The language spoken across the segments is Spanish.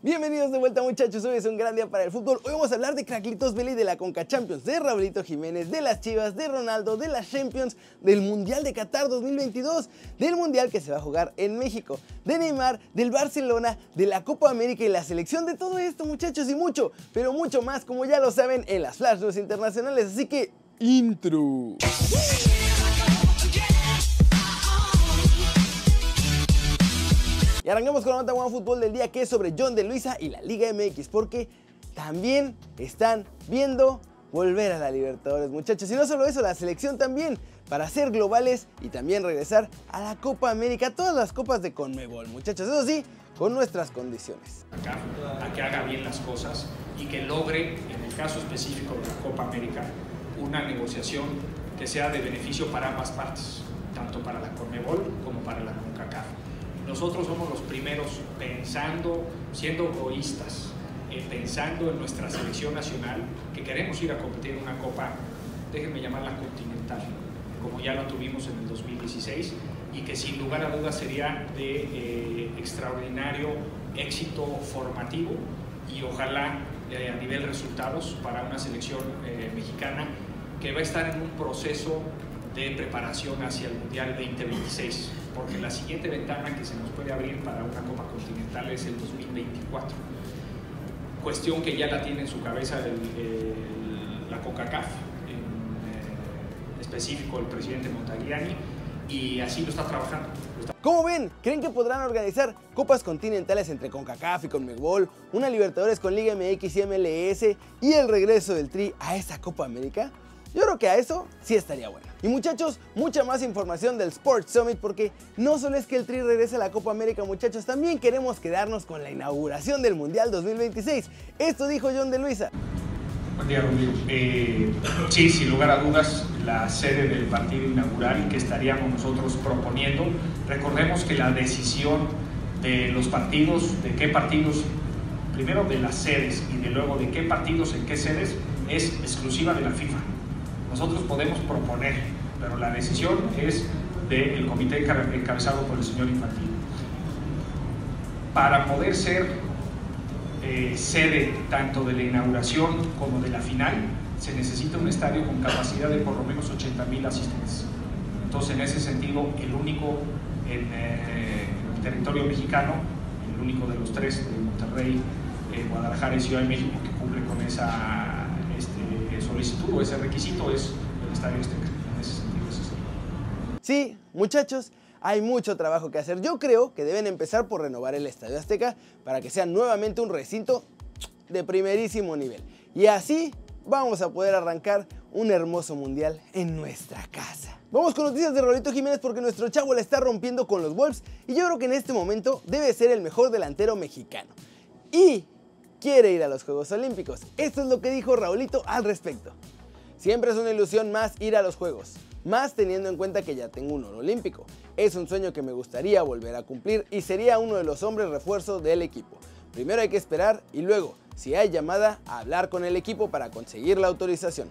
Bienvenidos de vuelta muchachos, hoy es un gran día para el fútbol. Hoy vamos a hablar de Cracklitos Vela y de la Conca Champions, de Raulito Jiménez, de las Chivas, de Ronaldo, de las Champions, del Mundial de Qatar 2022, del Mundial que se va a jugar en México, de Neymar, del Barcelona, de la Copa América y la selección de todo esto muchachos y mucho, pero mucho más como ya lo saben en las Flash internacionales, así que intro. Y arrancamos con la nota One Fútbol del día que es sobre John de Luisa y la Liga MX, porque también están viendo volver a la Libertadores, muchachos. Y no solo eso, la selección también, para ser globales y también regresar a la Copa América, todas las copas de Conmebol, muchachos. Eso sí, con nuestras condiciones. Acá, a que haga bien las cosas y que logre, en el caso específico de la Copa América, una negociación que sea de beneficio para ambas partes, tanto para la Conmebol como para la CONCACAF. Nosotros somos los primeros pensando, siendo egoístas, eh, pensando en nuestra selección nacional, que queremos ir a competir en una copa, déjenme llamarla continental, como ya la tuvimos en el 2016, y que sin lugar a dudas sería de eh, extraordinario éxito formativo y ojalá eh, a nivel resultados para una selección mexicana que va a estar en un proceso de preparación hacia el Mundial 2026 porque la siguiente ventana que se nos puede abrir para una Copa Continental es el 2024. Cuestión que ya la tiene en su cabeza la CONCACAF, en eh, específico el presidente Montagliani, y así lo está trabajando. ¿Cómo ven? ¿Creen que podrán organizar copas continentales entre CONCACAF y CONMEBOL, una Libertadores con Liga MX y MLS y el regreso del Tri a esta Copa América? Yo creo que a eso sí estaría bueno. Y muchachos, mucha más información del Sports Summit porque no solo es que el Tri regrese a la Copa América muchachos, también queremos quedarnos con la inauguración del Mundial 2026. Esto dijo John de Luisa. Buen día. Eh, sí, sin lugar a dudas, la sede del partido inaugural que estaríamos nosotros proponiendo. Recordemos que la decisión de los partidos, de qué partidos, primero de las sedes y de luego de qué partidos en qué sedes, es exclusiva de la FIFA. Nosotros podemos proponer, pero la decisión es del comité encabezado por el señor Infantino. Para poder ser eh, sede tanto de la inauguración como de la final, se necesita un estadio con capacidad de por lo menos 80 mil asistentes. Entonces, en ese sentido, el único en, eh, el territorio mexicano, el único de los tres, de Monterrey, eh, Guadalajara y Ciudad de México, que cumple con esa ese requisito es el Estadio Azteca. En ese sentido Sí, muchachos, hay mucho trabajo que hacer. Yo creo que deben empezar por renovar el Estadio Azteca para que sea nuevamente un recinto de primerísimo nivel. Y así vamos a poder arrancar un hermoso mundial en nuestra casa. Vamos con noticias de Rolito Jiménez porque nuestro chavo la está rompiendo con los Wolves y yo creo que en este momento debe ser el mejor delantero mexicano. Y quiere ir a los Juegos Olímpicos. Esto es lo que dijo Raulito al respecto. Siempre es una ilusión más ir a los Juegos, más teniendo en cuenta que ya tengo un oro olímpico. Es un sueño que me gustaría volver a cumplir y sería uno de los hombres refuerzo del equipo. Primero hay que esperar y luego, si hay llamada, hablar con el equipo para conseguir la autorización.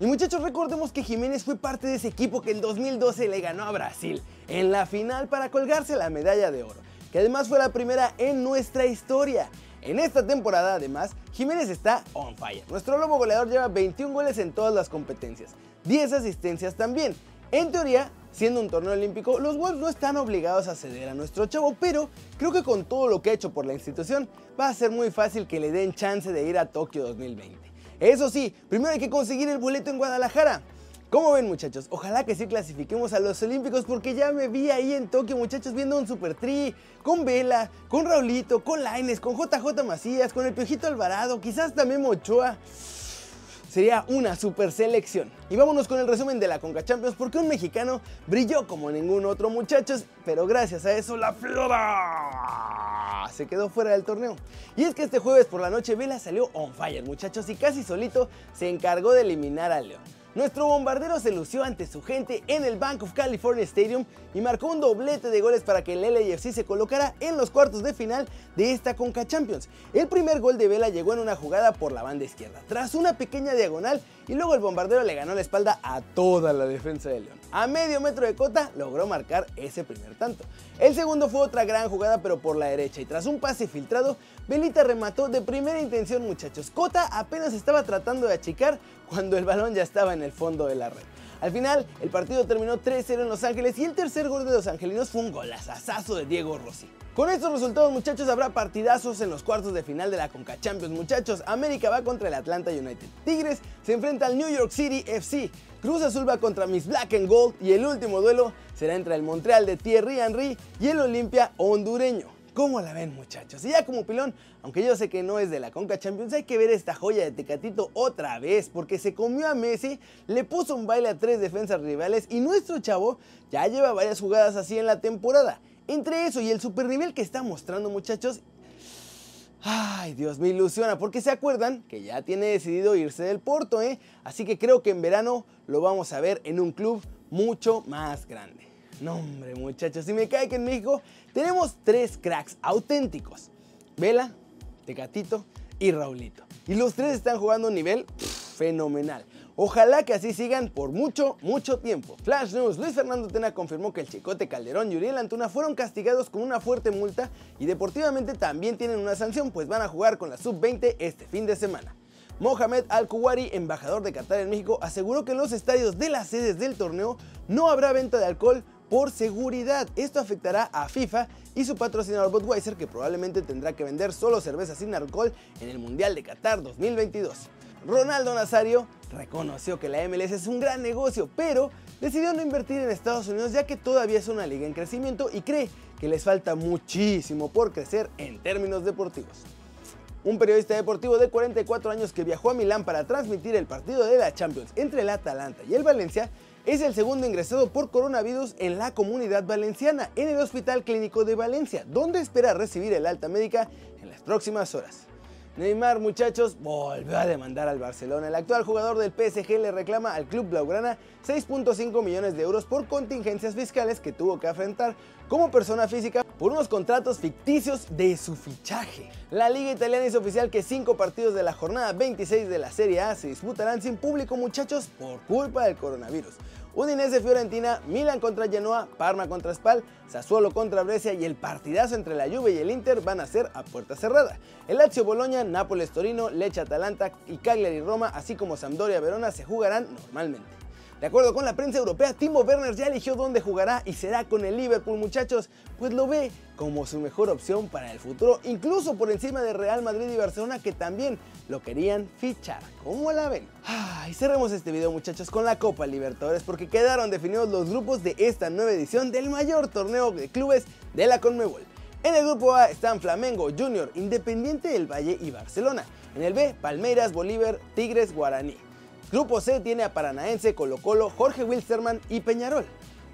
Y muchachos, recordemos que Jiménez fue parte de ese equipo que en 2012 le ganó a Brasil en la final para colgarse la medalla de oro, que además fue la primera en nuestra historia. En esta temporada, además, Jiménez está on fire. Nuestro lobo goleador lleva 21 goles en todas las competencias, 10 asistencias también. En teoría, siendo un torneo olímpico, los Wolves no están obligados a ceder a nuestro chavo, pero creo que con todo lo que ha hecho por la institución, va a ser muy fácil que le den chance de ir a Tokio 2020. Eso sí, primero hay que conseguir el boleto en Guadalajara. ¿Cómo ven muchachos? Ojalá que sí clasifiquemos a los Olímpicos porque ya me vi ahí en Tokio muchachos viendo un Super Tri con Vela, con Raulito, con Laines, con JJ Macías, con el Piojito Alvarado, quizás también Mochoa. Sería una super selección. Y vámonos con el resumen de la Conca Champions porque un mexicano brilló como ningún otro muchachos, pero gracias a eso la Flora se quedó fuera del torneo. Y es que este jueves por la noche Vela salió on fire muchachos y casi solito se encargó de eliminar al León. Nuestro bombardero se lució ante su gente en el Bank of California Stadium y marcó un doblete de goles para que el LAFC se colocara en los cuartos de final de esta Conca Champions. El primer gol de Vela llegó en una jugada por la banda izquierda. Tras una pequeña diagonal, y luego el bombardero le ganó la espalda a toda la defensa de León. A medio metro de Cota logró marcar ese primer tanto. El segundo fue otra gran jugada pero por la derecha y tras un pase filtrado, Belita remató de primera intención muchachos. Cota apenas estaba tratando de achicar cuando el balón ya estaba en el fondo de la red. Al final, el partido terminó 3-0 en Los Ángeles y el tercer gol de los angelinos fue un golazazo de Diego Rossi. Con estos resultados, muchachos, habrá partidazos en los cuartos de final de la Conca Champions. Muchachos, América va contra el Atlanta United. Tigres se enfrenta al New York City FC. Cruz Azul va contra Miss Black and Gold y el último duelo será entre el Montreal de Thierry Henry y el Olimpia hondureño. ¿Cómo la ven muchachos? Y ya como pilón, aunque yo sé que no es de la Conca Champions, hay que ver esta joya de Tecatito otra vez, porque se comió a Messi, le puso un baile a tres defensas rivales y nuestro chavo ya lleva varias jugadas así en la temporada. Entre eso y el super nivel que está mostrando muchachos, Ay, Dios, me ilusiona, porque se acuerdan que ya tiene decidido irse del Porto, ¿eh? Así que creo que en verano lo vamos a ver en un club mucho más grande. No, hombre, muchachos, si me cae que en México tenemos tres cracks auténticos. Vela, Tecatito y Raulito. Y los tres están jugando a un nivel fenomenal. Ojalá que así sigan por mucho, mucho tiempo. Flash News, Luis Fernando Tena confirmó que el Chicote Calderón y Uriel Antuna fueron castigados con una fuerte multa y deportivamente también tienen una sanción pues van a jugar con la Sub-20 este fin de semana. Mohamed Al-Kuwari, embajador de Qatar en México, aseguró que en los estadios de las sedes del torneo no habrá venta de alcohol por seguridad. Esto afectará a FIFA y su patrocinador Budweiser que probablemente tendrá que vender solo cerveza sin alcohol en el Mundial de Qatar 2022. Ronaldo Nazario reconoció que la MLS es un gran negocio, pero decidió no invertir en Estados Unidos ya que todavía es una liga en crecimiento y cree que les falta muchísimo por crecer en términos deportivos. Un periodista deportivo de 44 años que viajó a Milán para transmitir el partido de la Champions entre el Atalanta y el Valencia es el segundo ingresado por coronavirus en la comunidad valenciana, en el Hospital Clínico de Valencia, donde espera recibir el alta médica en las próximas horas. Neymar, muchachos, volvió a demandar al Barcelona. El actual jugador del PSG le reclama al club blaugrana 6.5 millones de euros por contingencias fiscales que tuvo que afrontar como persona física por unos contratos ficticios de su fichaje. La liga italiana hizo oficial que cinco partidos de la jornada 26 de la Serie A se disputarán sin público, muchachos, por culpa del coronavirus. Udinese Fiorentina, Milan contra Genoa, Parma contra Spal, Sassuolo contra Brescia y el partidazo entre la Juve y el Inter van a ser a puerta cerrada. El Lazio Boloña, Nápoles Torino, Lecce Atalanta y Cagliari Roma, así como Sampdoria Verona se jugarán normalmente. De acuerdo con la prensa europea, Timo Werner ya eligió dónde jugará y será con el Liverpool, muchachos, pues lo ve como su mejor opción para el futuro, incluso por encima de Real Madrid y Barcelona que también lo querían fichar. ¿Cómo la ven? y cerremos este video, muchachos, con la Copa Libertadores porque quedaron definidos los grupos de esta nueva edición del mayor torneo de clubes de la Conmebol. En el grupo A están Flamengo, Junior, Independiente del Valle y Barcelona. En el B, Palmeiras, Bolívar, Tigres, Guaraní. Grupo C tiene a Paranaense, Colo Colo, Jorge Wilstermann y Peñarol.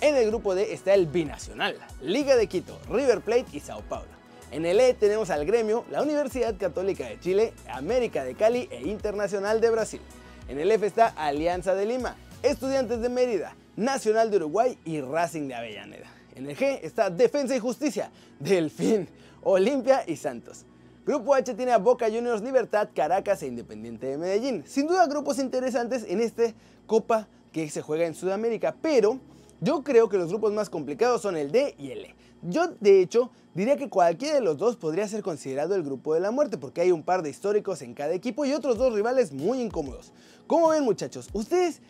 En el grupo D está el Binacional, Liga de Quito, River Plate y Sao Paulo. En el E tenemos al Gremio, la Universidad Católica de Chile, América de Cali e Internacional de Brasil. En el F está Alianza de Lima, Estudiantes de Mérida, Nacional de Uruguay y Racing de Avellaneda. En el G está Defensa y Justicia, Delfín, Olimpia y Santos. Grupo H tiene a Boca Juniors, Libertad, Caracas e Independiente de Medellín. Sin duda grupos interesantes en esta Copa que se juega en Sudamérica, pero yo creo que los grupos más complicados son el D y el E. Yo, de hecho, diría que cualquiera de los dos podría ser considerado el grupo de la muerte, porque hay un par de históricos en cada equipo y otros dos rivales muy incómodos. ¿Cómo ven, muchachos? ¿Ustedes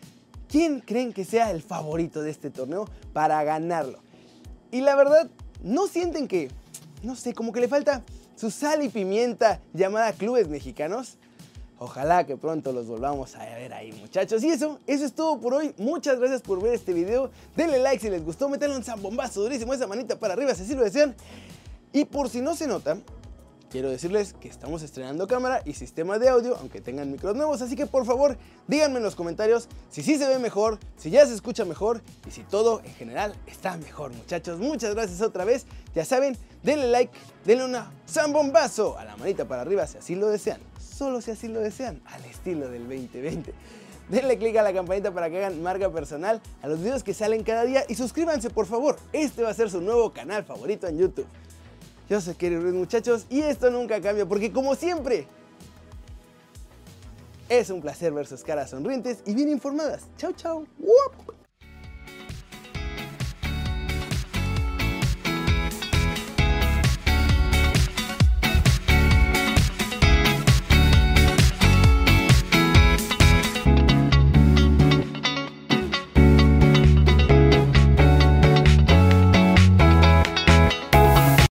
quién creen que sea el favorito de este torneo para ganarlo? Y la verdad, ¿no sienten que, no sé, como que le falta su sal y pimienta llamada clubes mexicanos. Ojalá que pronto los volvamos a ver ahí muchachos. Y eso, eso es todo por hoy. Muchas gracias por ver este video. Denle like si les gustó, metanle un zambombazo durísimo, esa manita para arriba si así lo desean. Y por si no se nota, quiero decirles que estamos estrenando cámara y sistema de audio, aunque tengan micros nuevos, así que por favor díganme en los comentarios si sí se ve mejor, si ya se escucha mejor y si todo en general está mejor, muchachos. Muchas gracias otra vez, ya saben, denle like, denle una zambombazo a la manita para arriba si así lo desean, solo si así lo desean, al estilo del 2020. Denle click a la campanita para que hagan marca personal a los videos que salen cada día y suscríbanse por favor, este va a ser su nuevo canal favorito en YouTube. Yo soy Kerry Ruiz muchachos y esto nunca cambia porque como siempre Es un placer ver sus caras sonrientes y bien informadas. Chau, chau.